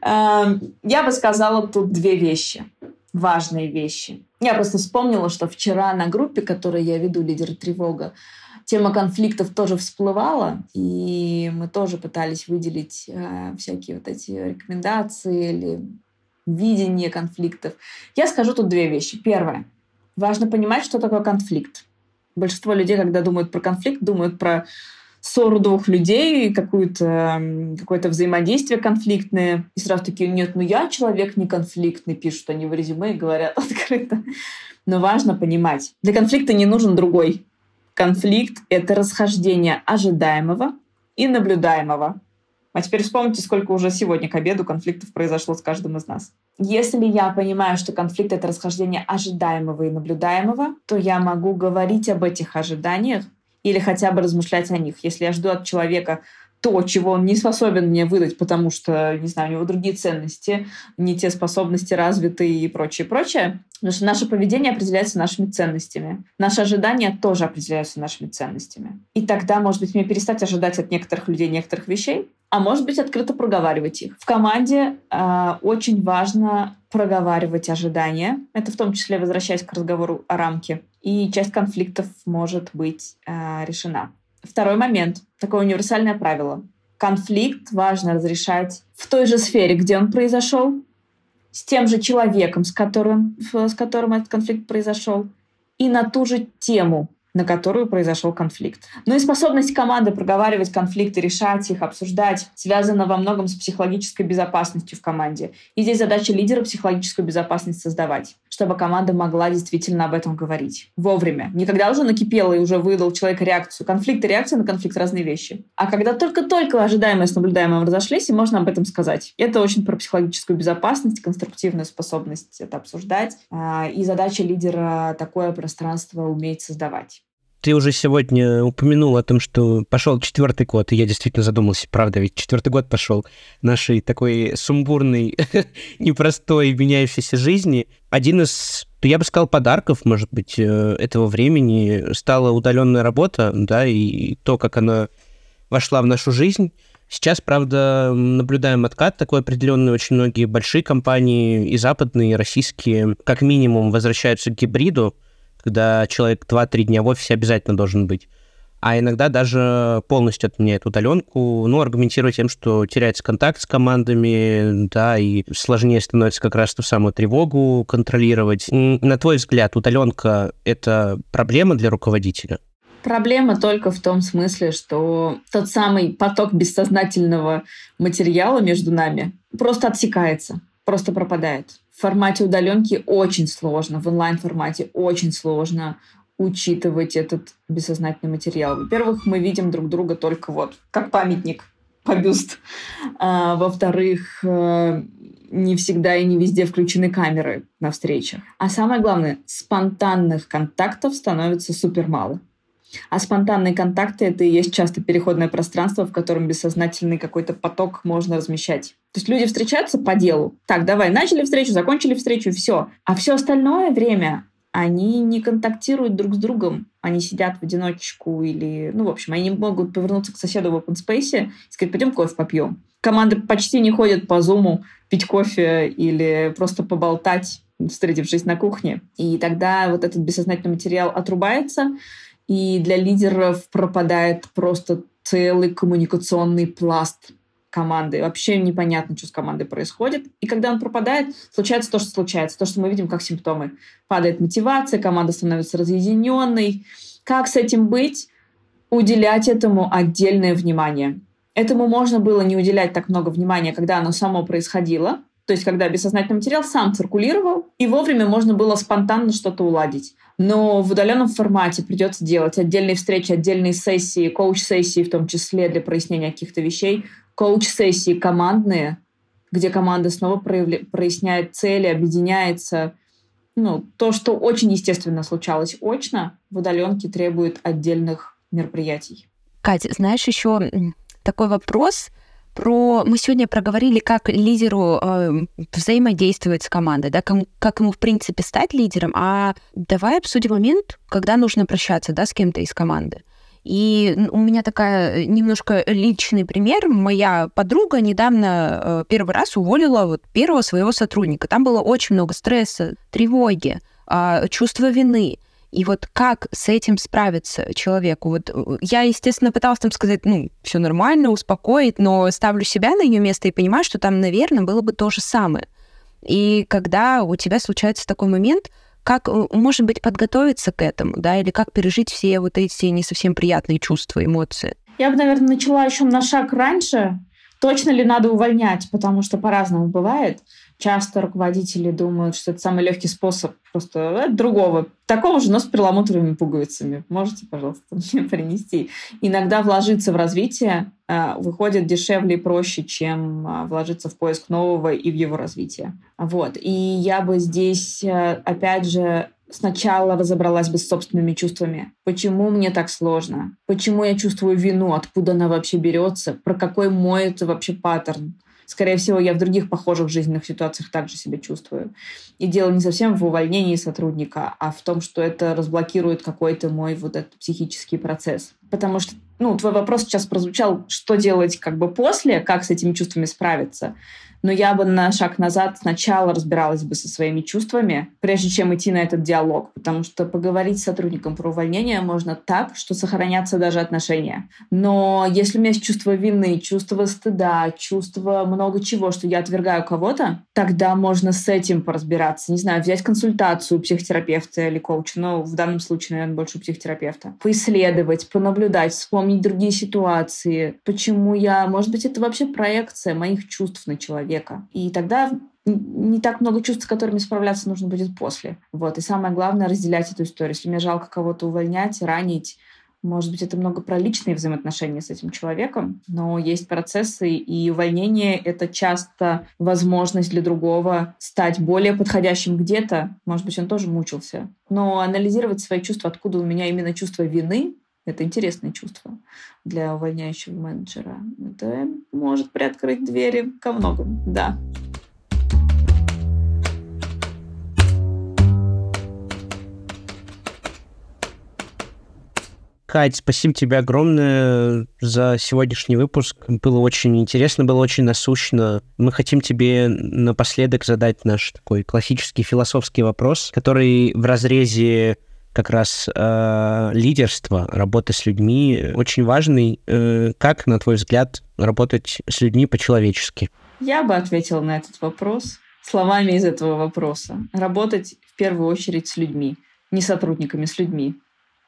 Эм, я бы сказала тут две вещи, важные вещи. Я просто вспомнила, что вчера на группе, которую я веду, «Лидер тревога», тема конфликтов тоже всплывала, и мы тоже пытались выделить э, всякие вот эти рекомендации или видение конфликтов. Я скажу тут две вещи. Первое. Важно понимать, что такое конфликт. Большинство людей, когда думают про конфликт, думают про ссору двух людей, какое-то какое взаимодействие конфликтное. И сразу такие, нет, ну я человек не конфликтный, пишут они в резюме и говорят открыто. Но важно понимать, для конфликта не нужен другой. Конфликт — это расхождение ожидаемого и наблюдаемого. А теперь вспомните, сколько уже сегодня к обеду конфликтов произошло с каждым из нас. Если я понимаю, что конфликт — это расхождение ожидаемого и наблюдаемого, то я могу говорить об этих ожиданиях или хотя бы размышлять о них. Если я жду от человека то, чего он не способен мне выдать, потому что, не знаю, у него другие ценности, не те способности развиты и прочее, прочее. Потому что наше поведение определяется нашими ценностями. Наши ожидания тоже определяются нашими ценностями. И тогда, может быть, мне перестать ожидать от некоторых людей некоторых вещей, а может быть, открыто проговаривать их. В команде э, очень важно проговаривать ожидания. Это в том числе возвращаясь к разговору о рамке. И часть конфликтов может быть э, решена. Второй момент. Такое универсальное правило. Конфликт важно разрешать в той же сфере, где он произошел, с тем же человеком, с которым, с которым этот конфликт произошел, и на ту же тему, на которую произошел конфликт. Ну и способность команды проговаривать конфликты, решать их, обсуждать, связана во многом с психологической безопасностью в команде. И здесь задача лидера психологическую безопасность создавать, чтобы команда могла действительно об этом говорить. Вовремя. Не когда уже накипело и уже выдал человек реакцию. Конфликт и реакция на конфликт — разные вещи. А когда только-только ожидаемое с наблюдаемым разошлись, и можно об этом сказать. Это очень про психологическую безопасность, конструктивную способность это обсуждать. А, и задача лидера такое пространство уметь создавать. Ты уже сегодня упомянул о том, что пошел четвертый год, и я действительно задумался, правда, ведь четвертый год пошел нашей такой сумбурной, непростой, меняющейся жизни. Один из, я бы сказал, подарков, может быть, э, этого времени стала удаленная работа, да, и то, как она вошла в нашу жизнь. Сейчас, правда, наблюдаем откат такой определенный. Очень многие большие компании, и западные, и российские, как минимум, возвращаются к гибриду когда человек 2-3 дня в офисе обязательно должен быть. А иногда даже полностью отменяет удаленку, ну, аргументируя тем, что теряется контакт с командами, да, и сложнее становится как раз ту самую тревогу контролировать. На твой взгляд, удаленка — это проблема для руководителя? Проблема только в том смысле, что тот самый поток бессознательного материала между нами просто отсекается, просто пропадает в формате удаленки очень сложно, в онлайн-формате очень сложно учитывать этот бессознательный материал. Во-первых, мы видим друг друга только вот как памятник, по бюст. А, во-вторых, э, не всегда и не везде включены камеры на встречах. А самое главное, спонтанных контактов становится супер мало. А спонтанные контакты — это и есть часто переходное пространство, в котором бессознательный какой-то поток можно размещать. То есть люди встречаются по делу. Так, давай, начали встречу, закончили встречу, все. А все остальное время они не контактируют друг с другом. Они сидят в одиночку или... Ну, в общем, они не могут повернуться к соседу в open space и сказать, пойдем кофе попьем. Команды почти не ходят по зуму пить кофе или просто поболтать, встретившись на кухне. И тогда вот этот бессознательный материал отрубается, и для лидеров пропадает просто целый коммуникационный пласт, команды. Вообще непонятно, что с командой происходит. И когда он пропадает, случается то, что случается. То, что мы видим как симптомы. Падает мотивация, команда становится разъединенной. Как с этим быть? Уделять этому отдельное внимание. Этому можно было не уделять так много внимания, когда оно само происходило, то есть когда бессознательный материал сам циркулировал, и вовремя можно было спонтанно что-то уладить. Но в удаленном формате придется делать отдельные встречи, отдельные сессии, коуч-сессии в том числе для прояснения каких-то вещей, коуч-сессии командные, где команда снова проявля... проясняет цели, объединяется. Ну, то, что очень естественно случалось очно, в удаленке требует отдельных мероприятий. Катя, знаешь, еще такой вопрос – про... Мы сегодня проговорили, как лидеру э, взаимодействовать с командой, да, как, как ему, в принципе, стать лидером. А давай обсудим момент, когда нужно прощаться, да, с кем-то из команды. И у меня такая э, немножко личный пример. Моя подруга недавно э, первый раз уволила вот первого своего сотрудника. Там было очень много стресса, тревоги, э, чувства вины. И вот как с этим справиться человеку? Вот э, я, естественно, пыталась там сказать, ну, все нормально, успокоить, но ставлю себя на ее место и понимаю, что там, наверное, было бы то же самое. И когда у тебя случается такой момент, как, э, может быть, подготовиться к этому, да, или как пережить все вот эти не совсем приятные чувства, эмоции? Я бы, наверное, начала еще на шаг раньше. Точно ли надо увольнять? Потому что по-разному бывает. Часто руководители думают, что это самый легкий способ просто э, другого, такого же, но с перламутровыми пуговицами. Можете, пожалуйста, мне принести. Иногда вложиться в развитие э, выходит дешевле и проще, чем э, вложиться в поиск нового и в его развитие. Вот. И я бы здесь, опять же, сначала разобралась бы с собственными чувствами. Почему мне так сложно? Почему я чувствую вину? Откуда она вообще берется? Про какой мой это вообще паттерн? Скорее всего, я в других похожих жизненных ситуациях также себя чувствую. И дело не совсем в увольнении сотрудника, а в том, что это разблокирует какой-то мой вот этот психический процесс. Потому что, ну, твой вопрос сейчас прозвучал, что делать как бы после, как с этими чувствами справиться но я бы на шаг назад сначала разбиралась бы со своими чувствами, прежде чем идти на этот диалог, потому что поговорить с сотрудником про увольнение можно так, что сохранятся даже отношения. Но если у меня есть чувство вины, чувство стыда, чувство много чего, что я отвергаю кого-то, тогда можно с этим поразбираться. Не знаю, взять консультацию психотерапевта или коуча, но в данном случае, наверное, больше психотерапевта. Поисследовать, понаблюдать, вспомнить другие ситуации. Почему я... Может быть, это вообще проекция моих чувств на человека человека. И тогда не так много чувств, с которыми справляться нужно будет после. Вот. И самое главное — разделять эту историю. Если мне жалко кого-то увольнять, ранить, может быть, это много про личные взаимоотношения с этим человеком, но есть процессы, и увольнение — это часто возможность для другого стать более подходящим где-то. Может быть, он тоже мучился. Но анализировать свои чувства, откуда у меня именно чувство вины, это интересное чувство для увольняющего менеджера. Это может приоткрыть двери ко многому, да. Кать, спасибо тебе огромное за сегодняшний выпуск. Было очень интересно, было очень насущно. Мы хотим тебе напоследок задать наш такой классический философский вопрос, который в разрезе как раз э, лидерство, работа с людьми очень важный. Э, как, на твой взгляд, работать с людьми по-человечески? Я бы ответила на этот вопрос словами из этого вопроса. Работать в первую очередь с людьми, не сотрудниками, с людьми.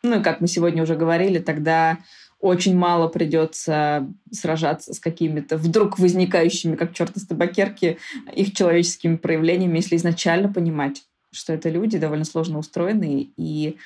Ну и как мы сегодня уже говорили, тогда очень мало придется сражаться с какими-то вдруг возникающими, как черт из табакерки, их человеческими проявлениями, если изначально понимать, что это люди довольно сложно устроенные, и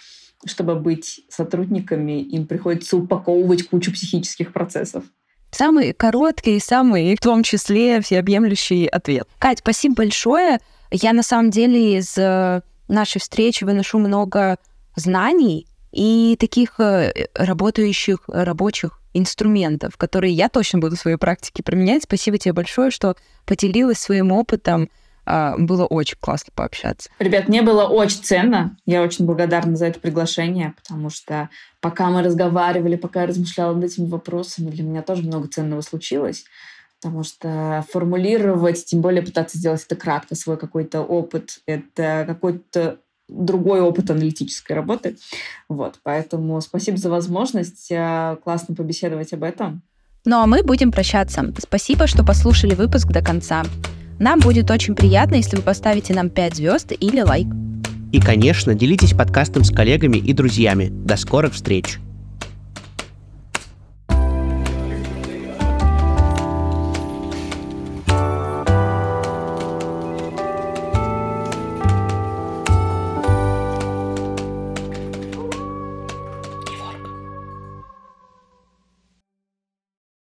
чтобы быть сотрудниками, им приходится упаковывать кучу психических процессов. Самый короткий и самый, в том числе, всеобъемлющий ответ. Кать, спасибо большое. Я на самом деле из э, нашей встречи выношу много знаний и таких э, работающих рабочих инструментов, которые я точно буду в своей практике применять. Спасибо тебе большое, что поделилась своим опытом было очень классно пообщаться. Ребят, мне было очень ценно. Я очень благодарна за это приглашение, потому что пока мы разговаривали, пока я размышляла над этими вопросами, для меня тоже много ценного случилось. Потому что формулировать, тем более пытаться сделать это кратко, свой какой-то опыт, это какой-то другой опыт аналитической работы. Вот, поэтому спасибо за возможность. Классно побеседовать об этом. Ну а мы будем прощаться. Спасибо, что послушали выпуск до конца. Нам будет очень приятно, если вы поставите нам 5 звезд или лайк. И, конечно, делитесь подкастом с коллегами и друзьями. До скорых встреч!